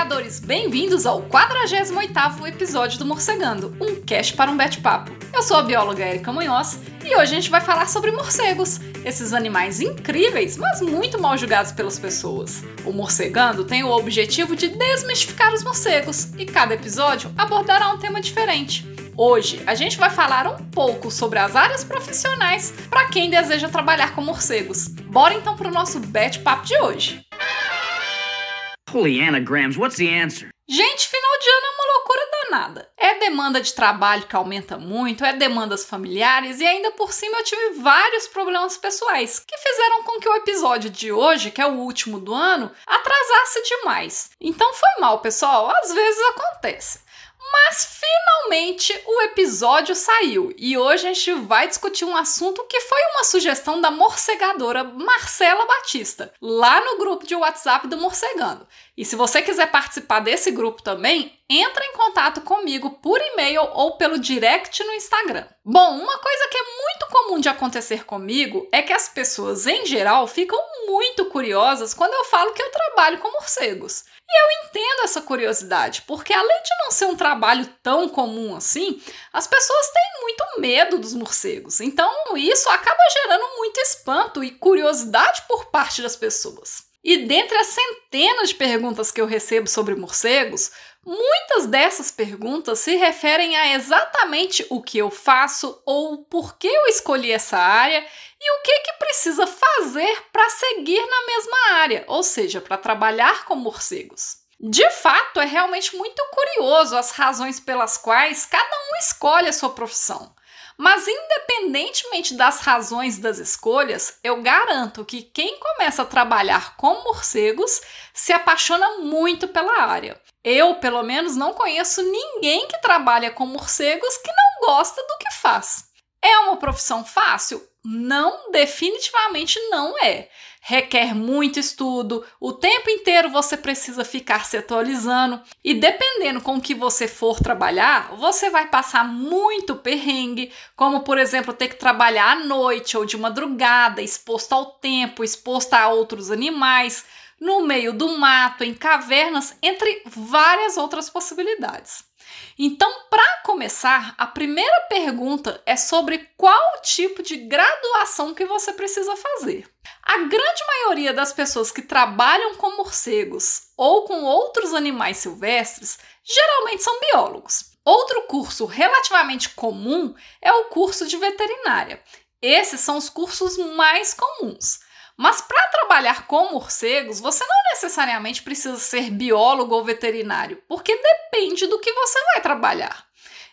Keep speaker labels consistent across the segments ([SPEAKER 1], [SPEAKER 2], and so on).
[SPEAKER 1] Morcegadores! Bem-vindos ao 48º episódio do Morcegando, um cast para um bate-papo. Eu sou a bióloga Erika Munhoz e hoje a gente vai falar sobre morcegos, esses animais incríveis, mas muito mal julgados pelas pessoas. O Morcegando tem o objetivo de desmistificar os morcegos e cada episódio abordará um tema diferente. Hoje a gente vai falar um pouco sobre as áreas profissionais para quem deseja trabalhar com morcegos. Bora então para o nosso bate-papo de hoje.
[SPEAKER 2] Holy anagrams, what's the answer?
[SPEAKER 1] Gente, final de ano é uma loucura danada. É demanda de trabalho que aumenta muito, é demandas familiares e ainda por cima eu tive vários problemas pessoais que fizeram com que o episódio de hoje, que é o último do ano, atrasasse demais. Então foi mal, pessoal, às vezes acontece. Mas finalmente o episódio saiu e hoje a gente vai discutir um assunto que foi uma sugestão da morcegadora Marcela Batista, lá no grupo de WhatsApp do Morcegando. E se você quiser participar desse grupo também, entra em contato comigo por e-mail ou pelo direct no Instagram. Bom, uma coisa que é muito comum de acontecer comigo é que as pessoas em geral ficam muito curiosas quando eu falo que eu trabalho com morcegos. E eu entendo essa curiosidade, porque além de não ser um trabalho tão comum assim, as pessoas têm muito medo dos morcegos. Então, isso acaba gerando muito espanto e curiosidade por parte das pessoas. E dentre as centenas de perguntas que eu recebo sobre morcegos, muitas dessas perguntas se referem a exatamente o que eu faço ou por que eu escolhi essa área e o que que precisa fazer para seguir na mesma área, ou seja, para trabalhar com morcegos. De fato, é realmente muito curioso as razões pelas quais cada um escolhe a sua profissão. Mas, independentemente das razões das escolhas, eu garanto que quem começa a trabalhar com morcegos se apaixona muito pela área. Eu, pelo menos, não conheço ninguém que trabalha com morcegos que não gosta do que faz. É uma profissão fácil? Não, definitivamente não é. Requer muito estudo, o tempo inteiro você precisa ficar se atualizando e dependendo com o que você for trabalhar, você vai passar muito perrengue, como por exemplo ter que trabalhar à noite ou de madrugada, exposto ao tempo, exposto a outros animais, no meio do mato, em cavernas, entre várias outras possibilidades. Então, para começar, a primeira pergunta é sobre qual tipo de graduação que você precisa fazer. A grande maioria das pessoas que trabalham com morcegos ou com outros animais silvestres geralmente são biólogos. Outro curso relativamente comum é o curso de veterinária. Esses são os cursos mais comuns. Mas para trabalhar com morcegos, você não necessariamente precisa ser biólogo ou veterinário, porque depende do que você vai trabalhar.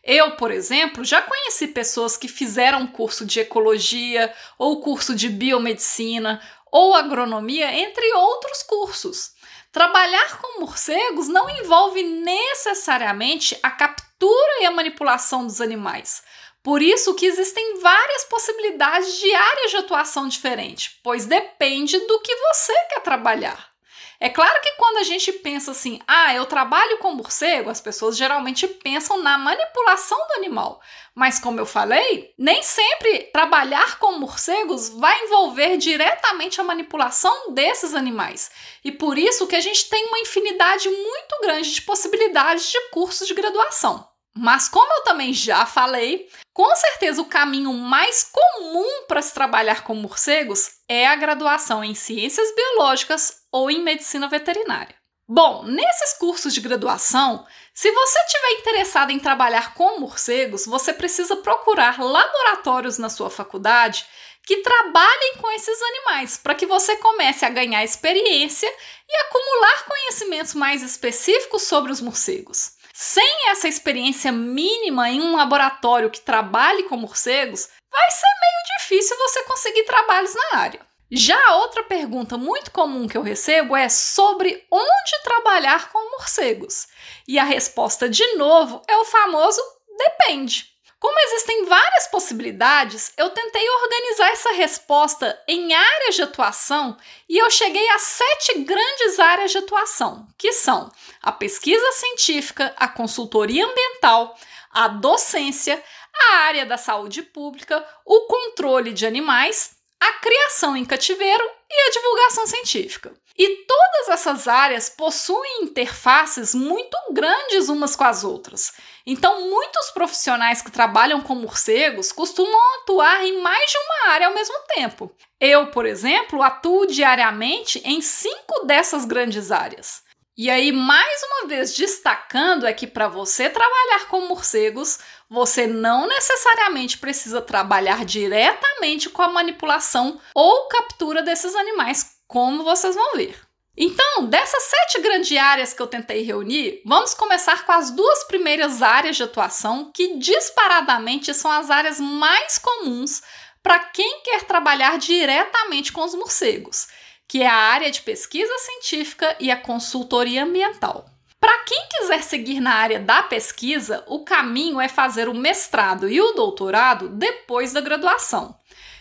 [SPEAKER 1] Eu, por exemplo, já conheci pessoas que fizeram curso de ecologia ou curso de biomedicina ou agronomia, entre outros cursos. Trabalhar com morcegos não envolve necessariamente a captura e a manipulação dos animais, por isso que existem várias possibilidades de áreas de atuação diferentes, pois depende do que você quer trabalhar. É claro que quando a gente pensa assim, ah, eu trabalho com morcego, as pessoas geralmente pensam na manipulação do animal. Mas como eu falei, nem sempre trabalhar com morcegos vai envolver diretamente a manipulação desses animais. E por isso que a gente tem uma infinidade muito grande de possibilidades de cursos de graduação. Mas como eu também já falei, com certeza o caminho mais comum para se trabalhar com morcegos é a graduação em ciências biológicas ou em medicina veterinária. Bom, nesses cursos de graduação, se você estiver interessado em trabalhar com morcegos, você precisa procurar laboratórios na sua faculdade que trabalhem com esses animais, para que você comece a ganhar experiência e acumular conhecimentos mais específicos sobre os morcegos. Sem essa experiência mínima em um laboratório que trabalhe com morcegos, vai ser meio difícil você conseguir trabalhos na área. Já outra pergunta muito comum que eu recebo é sobre onde trabalhar com morcegos. E a resposta, de novo, é o famoso depende. Como existem várias possibilidades, eu tentei organizar essa resposta em áreas de atuação e eu cheguei a sete grandes áreas de atuação, que são a pesquisa científica, a consultoria ambiental, a docência, a área da saúde pública, o controle de animais, a criação em cativeiro e a divulgação científica. E todas essas áreas possuem interfaces muito grandes umas com as outras. Então, muitos profissionais que trabalham com morcegos costumam atuar em mais de uma área ao mesmo tempo. Eu, por exemplo, atuo diariamente em cinco dessas grandes áreas. E aí, mais uma vez destacando, é que para você trabalhar com morcegos, você não necessariamente precisa trabalhar diretamente com a manipulação ou captura desses animais como vocês vão ver. Então, dessas sete grandes áreas que eu tentei reunir, vamos começar com as duas primeiras áreas de atuação, que disparadamente são as áreas mais comuns para quem quer trabalhar diretamente com os morcegos, que é a área de pesquisa científica e a consultoria ambiental. Para quem quiser seguir na área da pesquisa, o caminho é fazer o mestrado e o doutorado depois da graduação.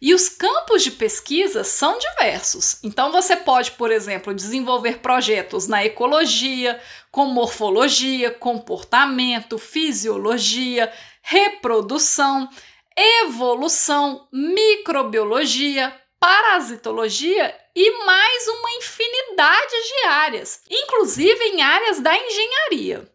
[SPEAKER 1] E os campos de pesquisa são diversos. Então, você pode, por exemplo, desenvolver projetos na ecologia, com morfologia, comportamento, fisiologia, reprodução, evolução, microbiologia, parasitologia e mais uma infinidade de áreas, inclusive em áreas da engenharia.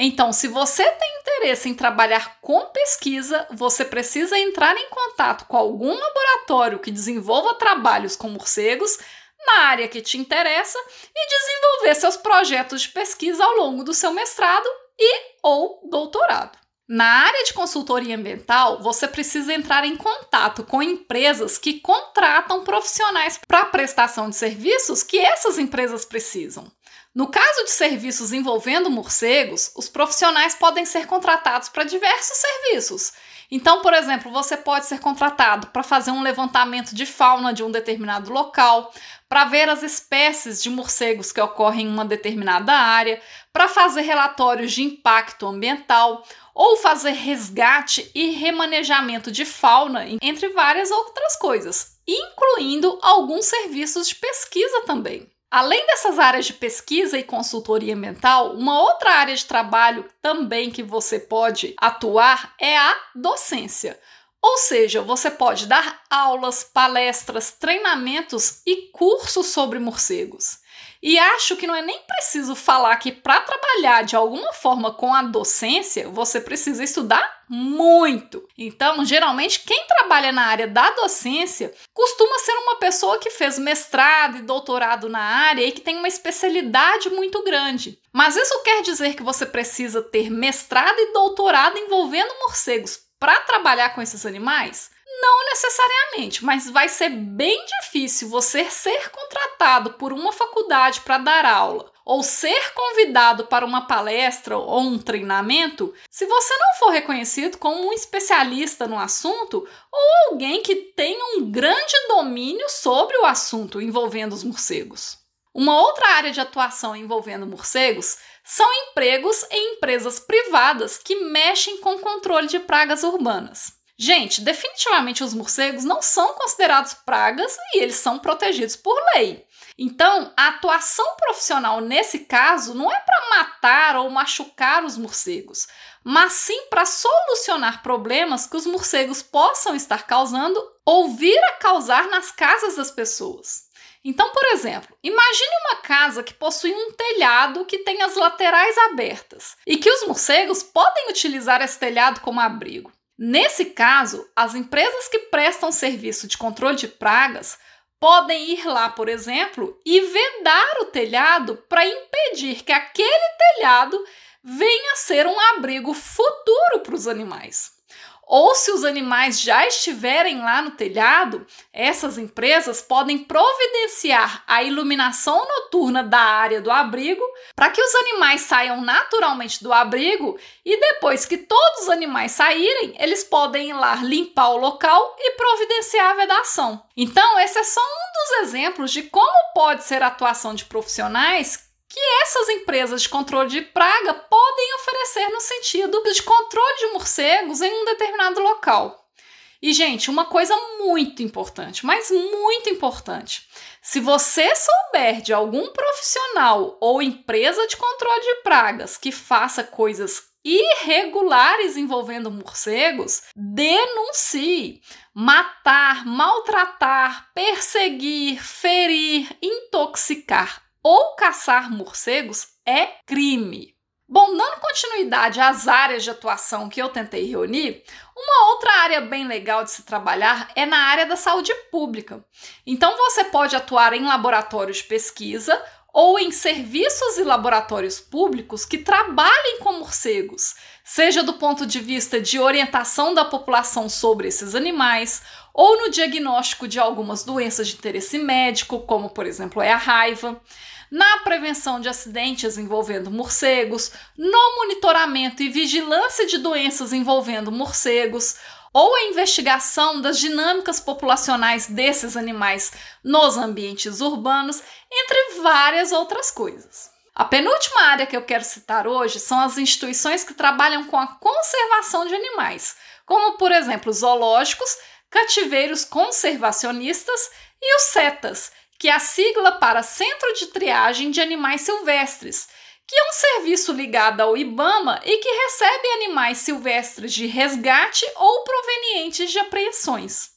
[SPEAKER 1] Então, se você tem interesse em trabalhar com pesquisa, você precisa entrar em contato com algum laboratório que desenvolva trabalhos com morcegos na área que te interessa e desenvolver seus projetos de pesquisa ao longo do seu mestrado e ou doutorado. Na área de consultoria ambiental, você precisa entrar em contato com empresas que contratam profissionais para prestação de serviços que essas empresas precisam. No caso de serviços envolvendo morcegos, os profissionais podem ser contratados para diversos serviços. Então, por exemplo, você pode ser contratado para fazer um levantamento de fauna de um determinado local, para ver as espécies de morcegos que ocorrem em uma determinada área, para fazer relatórios de impacto ambiental ou fazer resgate e remanejamento de fauna, entre várias outras coisas, incluindo alguns serviços de pesquisa também. Além dessas áreas de pesquisa e consultoria ambiental, uma outra área de trabalho também que você pode atuar é a docência. Ou seja, você pode dar aulas, palestras, treinamentos e cursos sobre morcegos. E acho que não é nem preciso falar que para trabalhar de alguma forma com a docência, você precisa estudar muito. Então, geralmente, quem trabalha na área da docência costuma ser uma pessoa que fez mestrado e doutorado na área e que tem uma especialidade muito grande. Mas isso quer dizer que você precisa ter mestrado e doutorado envolvendo morcegos para trabalhar com esses animais? Não necessariamente, mas vai ser bem difícil você ser contratado por uma faculdade para dar aula ou ser convidado para uma palestra ou um treinamento se você não for reconhecido como um especialista no assunto ou alguém que tenha um grande domínio sobre o assunto envolvendo os morcegos. Uma outra área de atuação envolvendo morcegos são empregos em empresas privadas que mexem com controle de pragas urbanas. Gente, definitivamente os morcegos não são considerados pragas e eles são protegidos por lei. Então, a atuação profissional nesse caso não é para matar ou machucar os morcegos, mas sim para solucionar problemas que os morcegos possam estar causando ou vir a causar nas casas das pessoas. Então, por exemplo, imagine uma casa que possui um telhado que tem as laterais abertas e que os morcegos podem utilizar esse telhado como abrigo. Nesse caso, as empresas que prestam serviço de controle de pragas podem ir lá, por exemplo, e vedar o telhado para impedir que aquele telhado venha a ser um abrigo futuro para os animais ou se os animais já estiverem lá no telhado, essas empresas podem providenciar a iluminação noturna da área do abrigo para que os animais saiam naturalmente do abrigo e depois que todos os animais saírem, eles podem ir lá limpar o local e providenciar a vedação. Então, esse é só um dos exemplos de como pode ser a atuação de profissionais que essas empresas de controle de praga podem oferecer no sentido de controle de morcegos em um determinado local. E, gente, uma coisa muito importante, mas muito importante. Se você souber de algum profissional ou empresa de controle de pragas que faça coisas irregulares envolvendo morcegos, denuncie. Matar, maltratar, perseguir, ferir, intoxicar ou caçar morcegos é crime. Bom, dando continuidade às áreas de atuação que eu tentei reunir, uma outra área bem legal de se trabalhar é na área da saúde pública. Então você pode atuar em laboratórios de pesquisa ou em serviços e laboratórios públicos que trabalhem com morcegos, seja do ponto de vista de orientação da população sobre esses animais, ou no diagnóstico de algumas doenças de interesse médico, como por exemplo é a raiva na prevenção de acidentes envolvendo morcegos, no monitoramento e vigilância de doenças envolvendo morcegos, ou a investigação das dinâmicas populacionais desses animais nos ambientes urbanos, entre várias outras coisas. A penúltima área que eu quero citar hoje são as instituições que trabalham com a conservação de animais, como, por exemplo, zoológicos, cativeiros conservacionistas e os CETAS, que é a sigla para Centro de Triagem de Animais Silvestres, que é um serviço ligado ao IBAMA e que recebe animais silvestres de resgate ou provenientes de apreensões.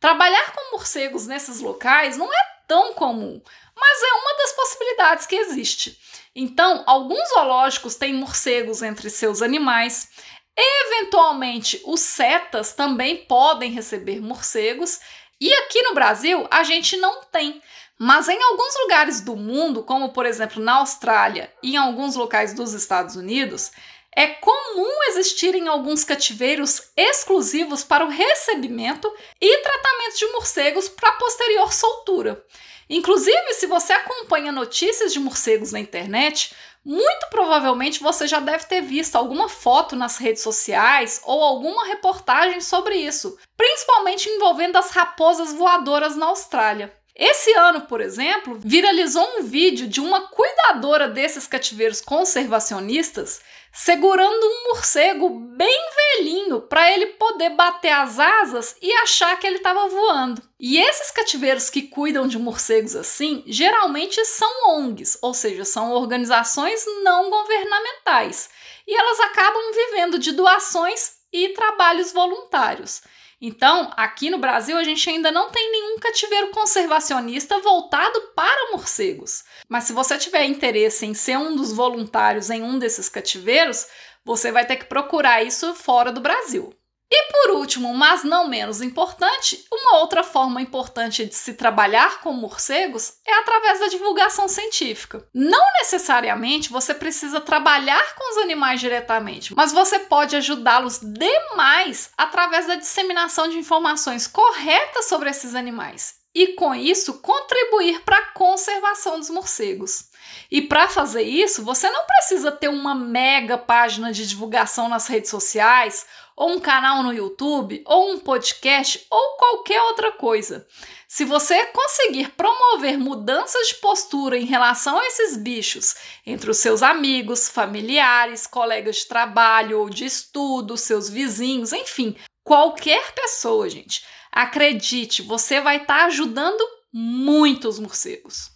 [SPEAKER 1] Trabalhar com morcegos nesses locais não é tão comum, mas é uma das possibilidades que existe. Então, alguns zoológicos têm morcegos entre seus animais. Eventualmente, os setas também podem receber morcegos e aqui no Brasil a gente não tem. Mas em alguns lugares do mundo, como por exemplo na Austrália e em alguns locais dos Estados Unidos, é comum existirem alguns cativeiros exclusivos para o recebimento e tratamento de morcegos para posterior soltura. Inclusive, se você acompanha notícias de morcegos na internet, muito provavelmente você já deve ter visto alguma foto nas redes sociais ou alguma reportagem sobre isso, principalmente envolvendo as raposas voadoras na Austrália. Esse ano, por exemplo, viralizou um vídeo de uma cuidadora desses cativeiros conservacionistas segurando um morcego bem velhinho para ele poder bater as asas e achar que ele estava voando. E esses cativeiros que cuidam de morcegos assim, geralmente são ONGs, ou seja, são organizações não governamentais, e elas acabam vivendo de doações e trabalhos voluntários. Então, aqui no Brasil, a gente ainda não tem nenhum cativeiro conservacionista voltado para morcegos. Mas se você tiver interesse em ser um dos voluntários em um desses cativeiros, você vai ter que procurar isso fora do Brasil. E por último, mas não menos importante, uma outra forma importante de se trabalhar com morcegos é através da divulgação científica. Não necessariamente você precisa trabalhar com os animais diretamente, mas você pode ajudá-los demais através da disseminação de informações corretas sobre esses animais e, com isso, contribuir para a conservação dos morcegos. E para fazer isso, você não precisa ter uma mega página de divulgação nas redes sociais ou um canal no YouTube, ou um podcast, ou qualquer outra coisa. Se você conseguir promover mudanças de postura em relação a esses bichos entre os seus amigos, familiares, colegas de trabalho ou de estudo, seus vizinhos, enfim, qualquer pessoa, gente, acredite, você vai estar tá ajudando muitos morcegos.